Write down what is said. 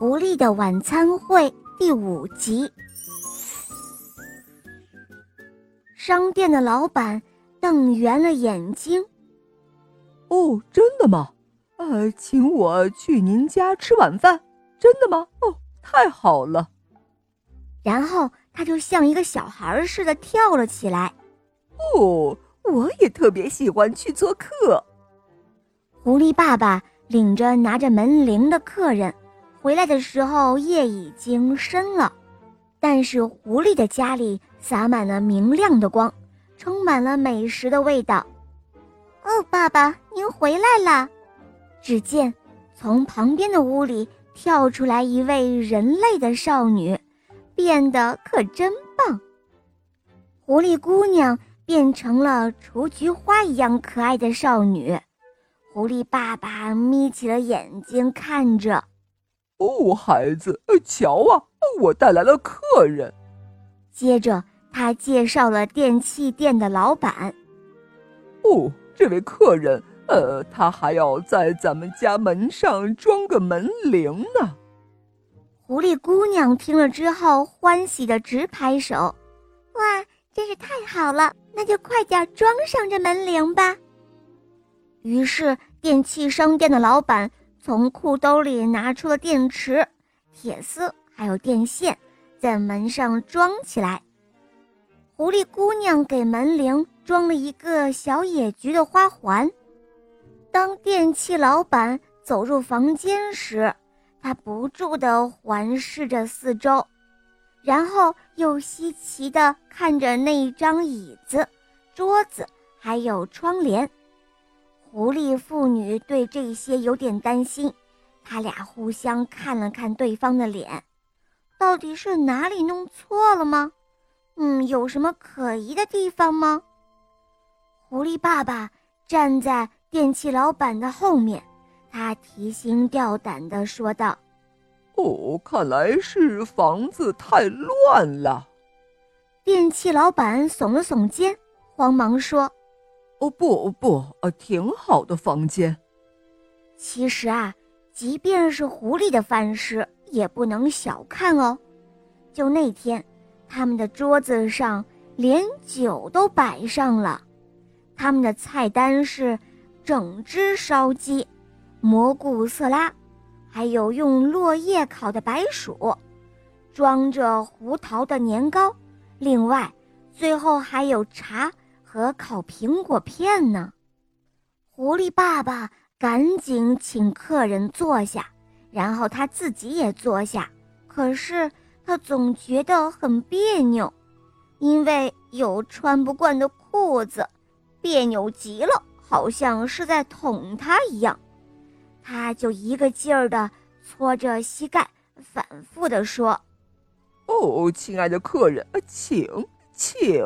狐狸的晚餐会第五集。商店的老板瞪圆了眼睛：“哦，真的吗？呃，请我去您家吃晚饭，真的吗？哦，太好了。”然后他就像一个小孩似的跳了起来。哦，我也特别喜欢去做客。狐狸爸爸领着拿着门铃的客人。回来的时候，夜已经深了，但是狐狸的家里洒满了明亮的光，充满了美食的味道。哦，爸爸，您回来了！只见从旁边的屋里跳出来一位人类的少女，变得可真棒。狐狸姑娘变成了雏菊花一样可爱的少女，狐狸爸爸眯起了眼睛看着。哦，孩子，瞧啊，我带来了客人。接着，他介绍了电器店的老板。哦，这位客人，呃，他还要在咱们家门上装个门铃呢。狐狸姑娘听了之后，欢喜的直拍手：“哇，真是太好了！那就快点装上这门铃吧。”于是，电器商店的老板。从裤兜里拿出了电池、铁丝，还有电线，在门上装起来。狐狸姑娘给门铃装了一个小野菊的花环。当电器老板走入房间时，他不住地环视着四周，然后又稀奇地看着那一张椅子、桌子，还有窗帘。狐狸妇女对这些有点担心，他俩互相看了看对方的脸，到底是哪里弄错了吗？嗯，有什么可疑的地方吗？狐狸爸爸站在电器老板的后面，他提心吊胆地说道：“哦，看来是房子太乱了。”电器老板耸了耸肩，慌忙说。哦不哦不，呃，挺好的房间。其实啊，即便是狐狸的饭食也不能小看哦。就那天，他们的桌子上连酒都摆上了，他们的菜单是整只烧鸡、蘑菇色拉，还有用落叶烤的白薯，装着胡桃的年糕，另外，最后还有茶。和烤苹果片呢？狐狸爸爸赶紧请客人坐下，然后他自己也坐下。可是他总觉得很别扭，因为有穿不惯的裤子，别扭极了，好像是在捅他一样。他就一个劲儿地搓着膝盖，反复地说：“哦，亲爱的客人，请请。”